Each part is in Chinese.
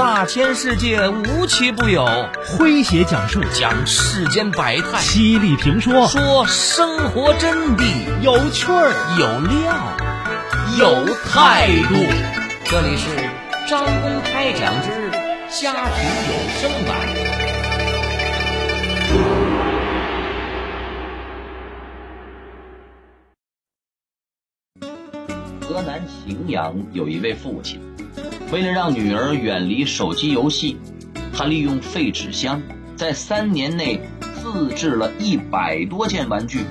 大千世界无奇不有，诙谐讲述。讲世间百态，犀利评说。说生活真谛，有趣儿有料。有态度。这里是张公开讲之家庭有声版。河南荥阳有一位父亲，为了让女儿远离手机游戏，他利用废纸箱在三年内自制了一百多件玩具，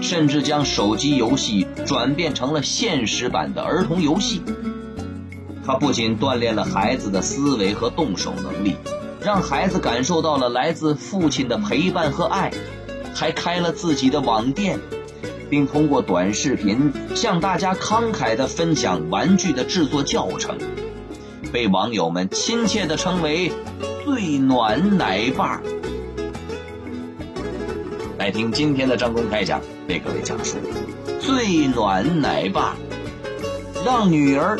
甚至将手机游戏转变成了现实版的儿童游戏。他不仅锻炼了孩子的思维和动手能力，让孩子感受到了来自父亲的陪伴和爱，还开了自己的网店。并通过短视频向大家慷慨地分享玩具的制作教程，被网友们亲切地称为“最暖奶爸”。来听今天的张公开讲，为各位讲述“最暖奶爸”，让女儿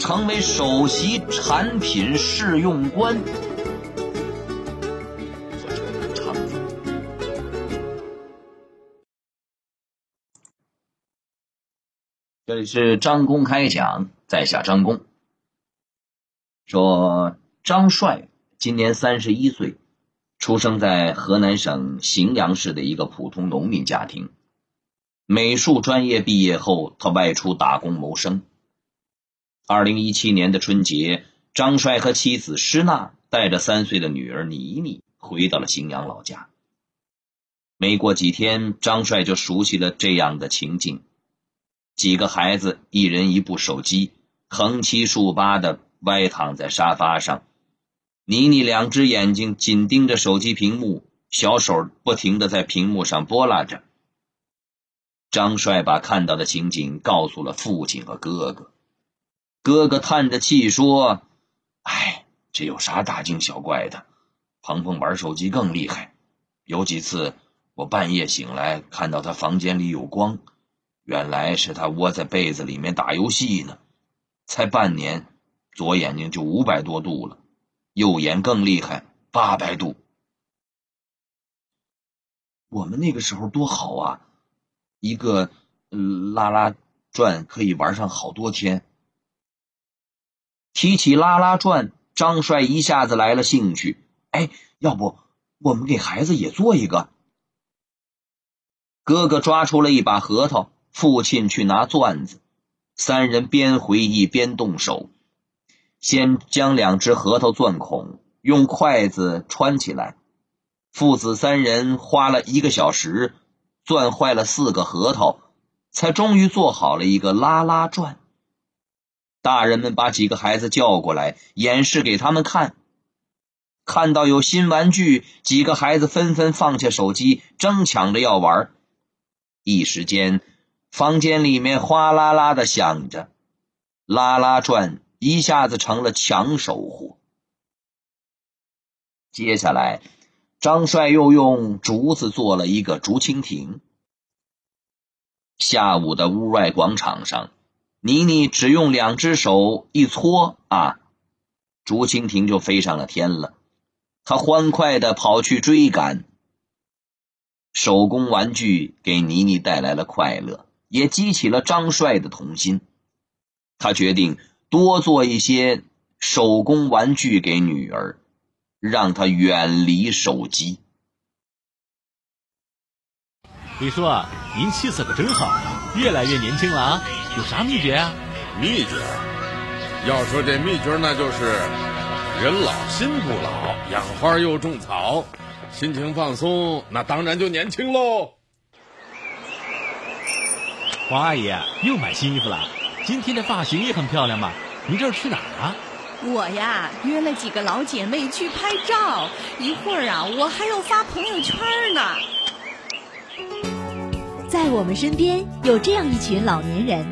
成为首席产品试用官。这里是张公开讲，在下张公。说张帅今年三十一岁，出生在河南省荥阳市的一个普通农民家庭。美术专业毕业后，他外出打工谋生。二零一七年的春节，张帅和妻子施娜带着三岁的女儿妮妮回到了荥阳老家。没过几天，张帅就熟悉了这样的情景。几个孩子一人一部手机，横七竖八的歪躺在沙发上。妮妮两只眼睛紧盯着手机屏幕，小手不停的在屏幕上拨拉着。张帅把看到的情景告诉了父亲和哥哥。哥哥叹着气说：“哎，这有啥大惊小怪的？鹏鹏玩手机更厉害。有几次我半夜醒来，看到他房间里有光。”原来是他窝在被子里面打游戏呢，才半年，左眼睛就五百多度了，右眼更厉害，八百度。我们那个时候多好啊，一个拉拉转可以玩上好多天。提起拉拉转，张帅一下子来了兴趣。哎，要不我们给孩子也做一个？哥哥抓出了一把核桃。父亲去拿钻子，三人边回忆边动手。先将两只核桃钻孔，用筷子穿起来。父子三人花了一个小时，钻坏了四个核桃，才终于做好了一个拉拉转。大人们把几个孩子叫过来，演示给他们看。看到有新玩具，几个孩子纷纷放下手机，争抢着要玩。一时间。房间里面哗啦啦的响着，拉拉转一下子成了抢手货。接下来，张帅又用竹子做了一个竹蜻蜓。下午的屋外广场上，妮妮只用两只手一搓啊，竹蜻蜓就飞上了天了。他欢快的跑去追赶。手工玩具给妮妮带来了快乐。也激起了张帅的童心，他决定多做一些手工玩具给女儿，让她远离手机。李叔，您气色可真好，越来越年轻了啊！有啥秘诀啊？秘诀？要说这秘诀，那就是人老心不老，养花又种草，心情放松，那当然就年轻喽。黄阿姨又买新衣服了，今天的发型也很漂亮吧？你这是去哪儿啊？我呀，约了几个老姐妹去拍照，一会儿啊，我还要发朋友圈呢。在我们身边有这样一群老年人，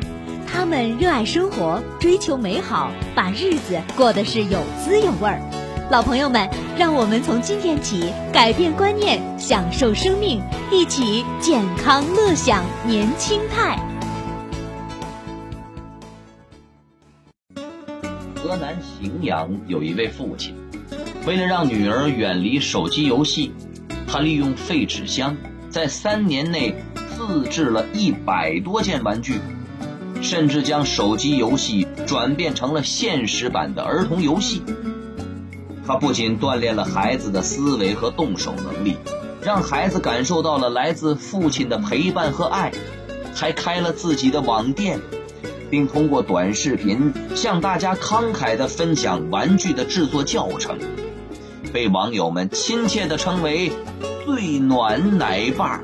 他们热爱生活，追求美好，把日子过得是有滋有味儿。老朋友们，让我们从今天起改变观念，享受生命，一起健康乐享年轻态。河南荥阳有一位父亲，为了让女儿远离手机游戏，他利用废纸箱在三年内自制了一百多件玩具，甚至将手机游戏转变成了现实版的儿童游戏。他不仅锻炼了孩子的思维和动手能力，让孩子感受到了来自父亲的陪伴和爱，还开了自己的网店。并通过短视频向大家慷慨地分享玩具的制作教程，被网友们亲切地称为“最暖奶爸”。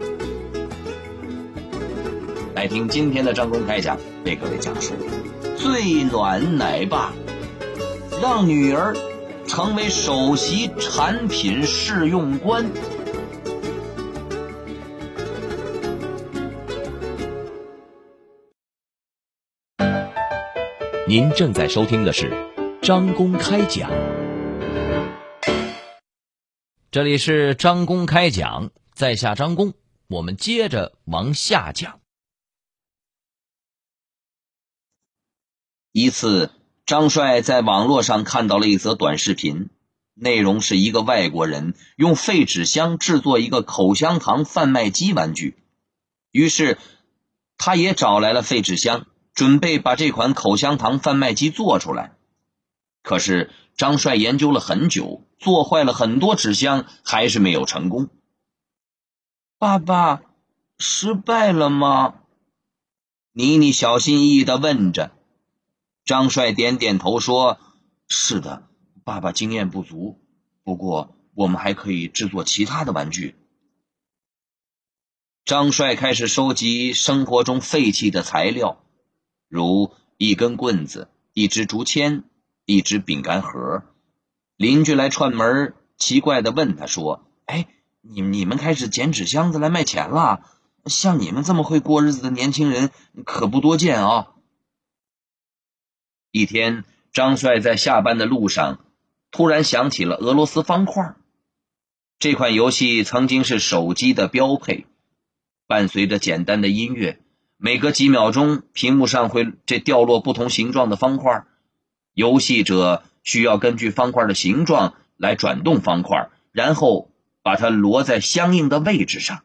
来听今天的张公开讲，为各位讲述“最暖奶爸”，让女儿成为首席产品试用官。您正在收听的是张公开讲，这里是张公开讲，在下张公，我们接着往下讲。一次，张帅在网络上看到了一则短视频，内容是一个外国人用废纸箱制作一个口香糖贩卖机玩具，于是他也找来了废纸箱。准备把这款口香糖贩卖机做出来，可是张帅研究了很久，做坏了很多纸箱，还是没有成功。爸爸，失败了吗？妮妮小心翼翼的问着。张帅点点头说：“是的，爸爸经验不足，不过我们还可以制作其他的玩具。”张帅开始收集生活中废弃的材料。如一根棍子、一支竹签、一只饼干盒。邻居来串门，奇怪的问他说：“哎，你你们开始捡纸箱子来卖钱了？像你们这么会过日子的年轻人可不多见啊！”一天，张帅在下班的路上，突然想起了俄罗斯方块。这款游戏曾经是手机的标配，伴随着简单的音乐。每隔几秒钟，屏幕上会这掉落不同形状的方块，游戏者需要根据方块的形状来转动方块，然后把它摞在相应的位置上。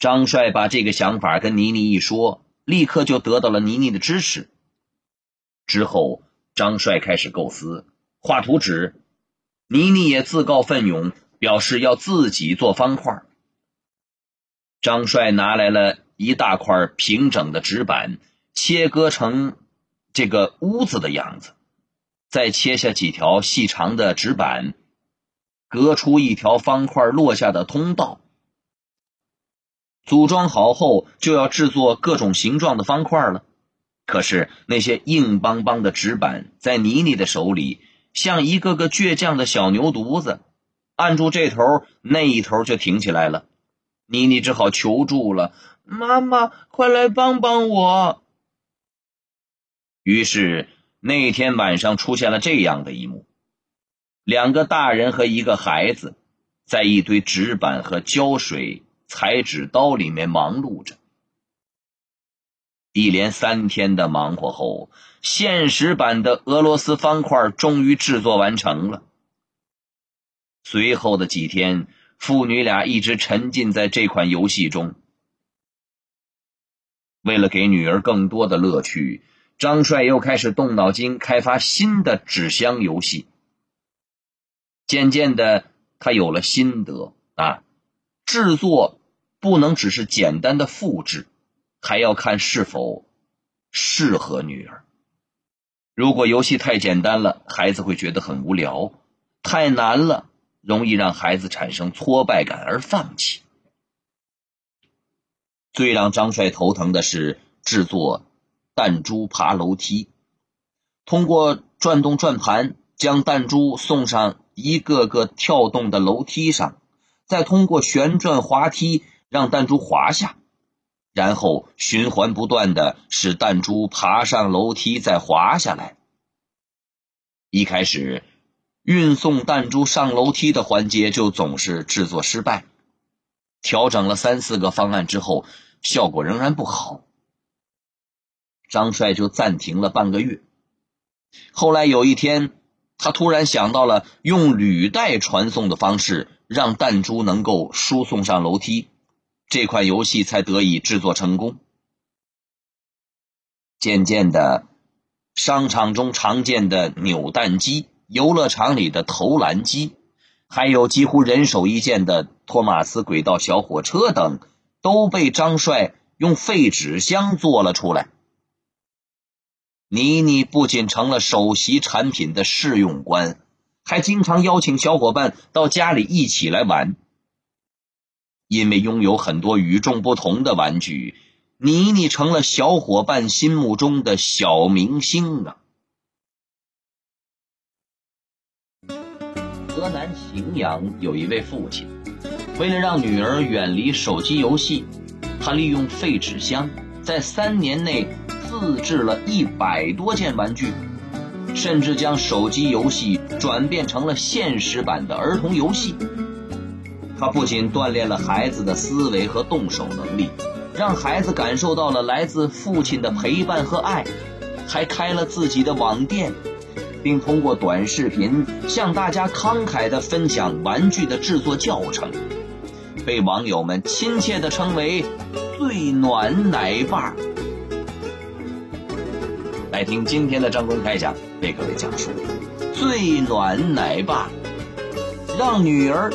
张帅把这个想法跟妮妮一说，立刻就得到了妮妮的支持。之后，张帅开始构思画图纸，妮妮也自告奋勇，表示要自己做方块。张帅拿来了一大块平整的纸板，切割成这个屋子的样子，再切下几条细长的纸板，隔出一条方块落下的通道。组装好后，就要制作各种形状的方块了。可是那些硬邦邦的纸板在妮妮的手里，像一个个倔强的小牛犊子，按住这头，那一头就挺起来了。妮妮只好求助了：“妈妈，快来帮帮我！”于是那天晚上出现了这样的一幕：两个大人和一个孩子在一堆纸板和胶水裁纸刀里面忙碌着。一连三天的忙活后，现实版的俄罗斯方块终于制作完成了。随后的几天。父女俩一直沉浸在这款游戏中。为了给女儿更多的乐趣，张帅又开始动脑筋开发新的纸箱游戏。渐渐的，他有了心得啊，制作不能只是简单的复制，还要看是否适合女儿。如果游戏太简单了，孩子会觉得很无聊；太难了。容易让孩子产生挫败感而放弃。最让张帅头疼的是制作弹珠爬楼梯，通过转动转盘将弹珠送上一个个跳动的楼梯上，再通过旋转滑梯让弹珠滑下，然后循环不断的使弹珠爬上楼梯再滑下来。一开始。运送弹珠上楼梯的环节就总是制作失败，调整了三四个方案之后，效果仍然不好。张帅就暂停了半个月。后来有一天，他突然想到了用履带传送的方式，让弹珠能够输送上楼梯，这款游戏才得以制作成功。渐渐的，商场中常见的扭蛋机、游乐场里的投篮机，还有几乎人手一件的托马斯轨道小火车等，都被张帅用废纸箱做了出来。妮妮不仅成了首席产品的试用官，还经常邀请小伙伴到家里一起来玩。因为拥有很多与众不同的玩具，妮妮成了小伙伴心目中的小明星啊！平阳有一位父亲，为了让女儿远离手机游戏，他利用废纸箱，在三年内。自制了一百多件玩具，甚至将手机游戏转变成了现实版的儿童游戏。他不仅锻炼了孩子的思维和动手能力，让孩子感受到了来自父亲的陪伴和爱，还开了自己的网店，并通过短视频向大家慷慨地分享玩具的制作教程，被网友们亲切地称为“最暖奶爸”。来听今天的张公开讲，为各位讲述最暖奶爸，让女儿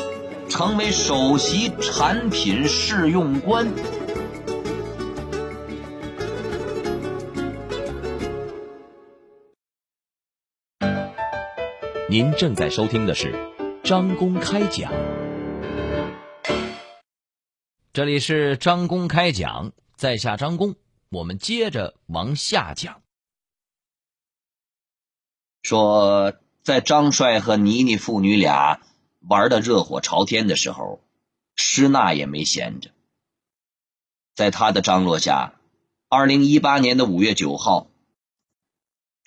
成为首席产品试用官。您正在收听的是张公开讲，这里是张公开讲，在下张公，我们接着往下讲。说，在张帅和妮妮父女俩玩的热火朝天的时候，施娜也没闲着。在他的张罗下，二零一八年的五月九号，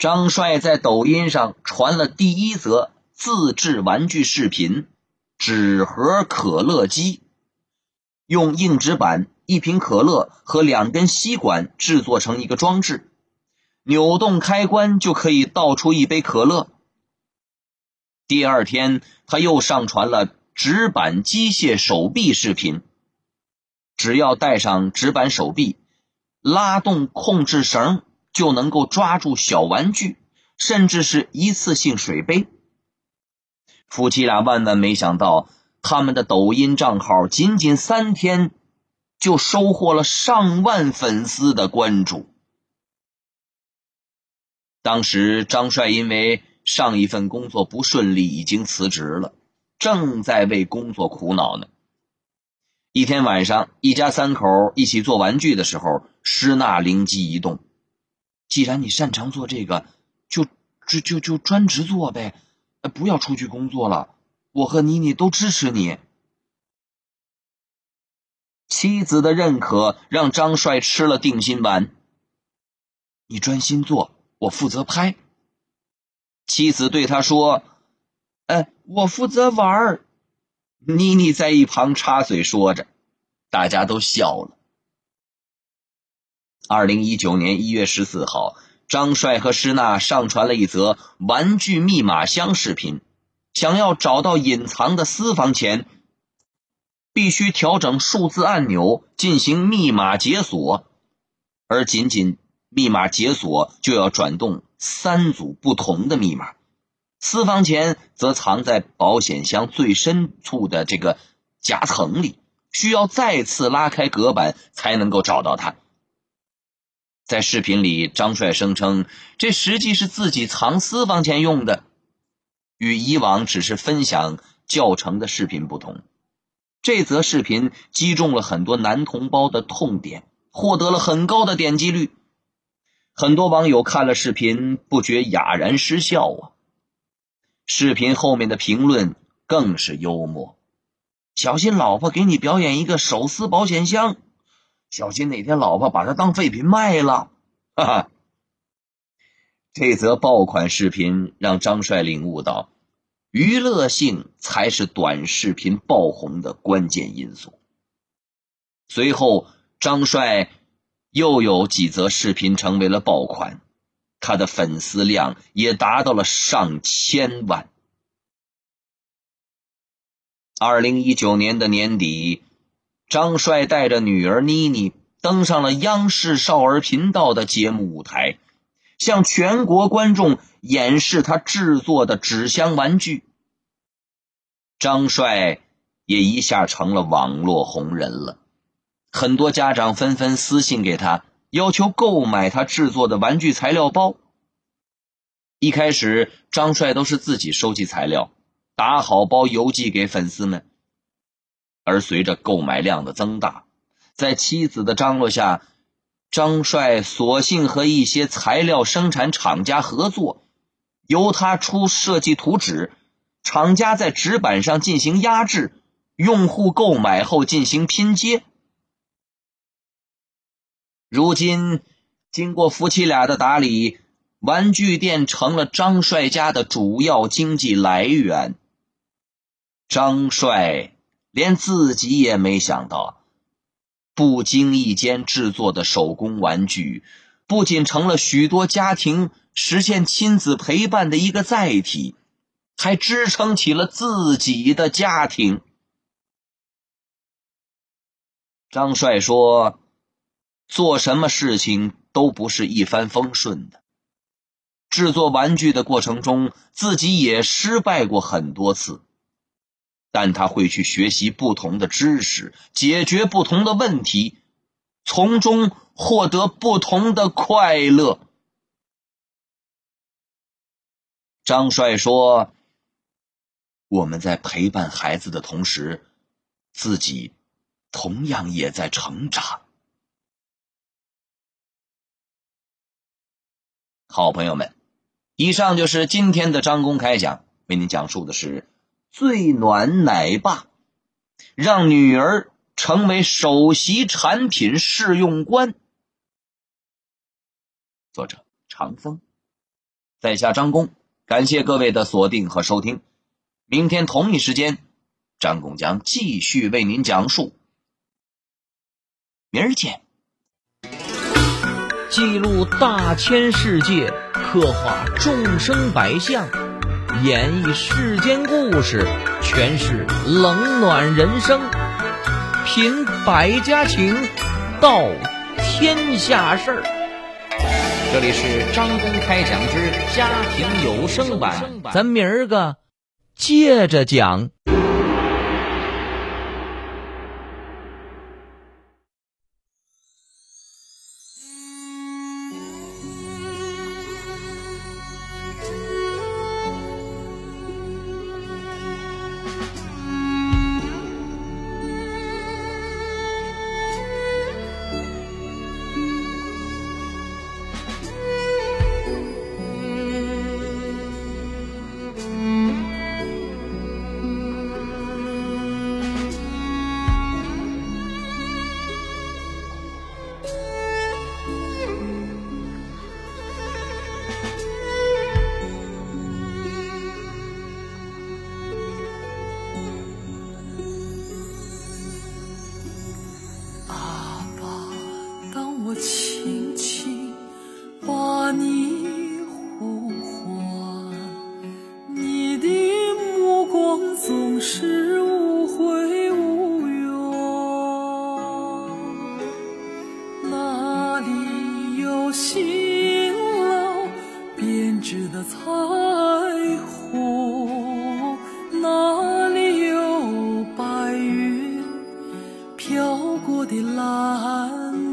张帅在抖音上传了第一则自制玩具视频——纸盒可乐机，用硬纸板、一瓶可乐和两根吸管制作成一个装置。扭动开关就可以倒出一杯可乐。第二天，他又上传了纸板机械手臂视频。只要带上纸板手臂，拉动控制绳，就能够抓住小玩具，甚至是一次性水杯。夫妻俩万万没想到，他们的抖音账号仅仅三天，就收获了上万粉丝的关注。当时，张帅因为上一份工作不顺利，已经辞职了，正在为工作苦恼呢。一天晚上，一家三口一起做玩具的时候，施娜灵机一动：“既然你擅长做这个，就就就就专职做呗，不要出去工作了。我和妮妮都支持你。”妻子的认可让张帅吃了定心丸：“你专心做。”我负责拍。妻子对他说：“哎，我负责玩。”妮妮在一旁插嘴说着，大家都笑了。二零一九年一月十四号，张帅和施娜上传了一则玩具密码箱视频。想要找到隐藏的私房钱，必须调整数字按钮进行密码解锁，而仅仅。密码解锁就要转动三组不同的密码，私房钱则藏在保险箱最深处的这个夹层里，需要再次拉开隔板才能够找到它。在视频里，张帅声称这实际是自己藏私房钱用的，与以往只是分享教程的视频不同，这则视频击中了很多男同胞的痛点，获得了很高的点击率。很多网友看了视频，不觉哑然失笑啊！视频后面的评论更是幽默：“小心老婆给你表演一个手撕保险箱，小心哪天老婆把他当废品卖了。”哈哈！这则爆款视频让张帅领悟到，娱乐性才是短视频爆红的关键因素。随后，张帅。又有几则视频成为了爆款，他的粉丝量也达到了上千万。二零一九年的年底，张帅带着女儿妮妮登上了央视少儿频道的节目舞台，向全国观众演示他制作的纸箱玩具。张帅也一下成了网络红人了，很多家长纷纷私信给他，要求购买他制作的玩具材料包。一开始，张帅都是自己收集材料。打好包邮寄给粉丝们，而随着购买量的增大，在妻子的张罗下，张帅索性和一些材料生产厂家合作，由他出设计图纸，厂家在纸板上进行压制，用户购买后进行拼接。如今，经过夫妻俩的打理，玩具店成了张帅家的主要经济来源。张帅连自己也没想到，不经意间制作的手工玩具，不仅成了许多家庭实现亲子陪伴的一个载体，还支撑起了自己的家庭。张帅说：“做什么事情都不是一帆风顺的，制作玩具的过程中，自己也失败过很多次。”但他会去学习不同的知识，解决不同的问题，从中获得不同的快乐。张帅说：“我们在陪伴孩子的同时，自己同样也在成长。”好朋友们，以上就是今天的张公开讲，为您讲述的是。最暖奶爸，让女儿成为首席产品试用官。作者：长风，在下张工，感谢各位的锁定和收听。明天同一时间，张工将继续为您讲述。明儿见。记录大千世界，刻画众生百相。演绎世间故事，诠释冷暖人生，品百家情，道天下事儿。这里是张公开讲之家庭有声版，咱明儿个接着讲。的蓝。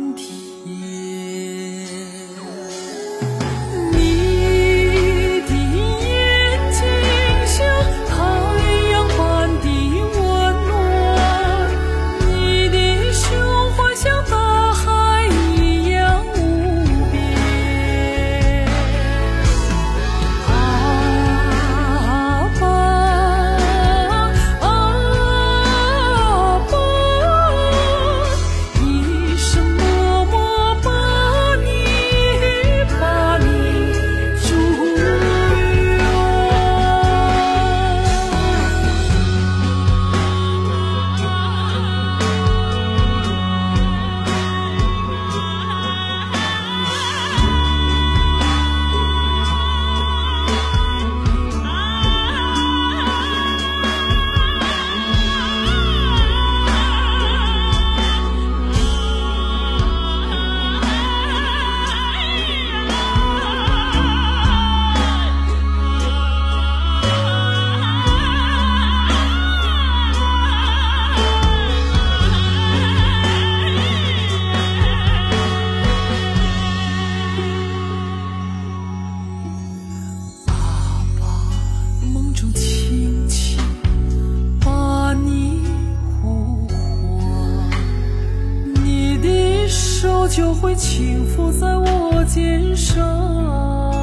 就会轻抚在我肩上。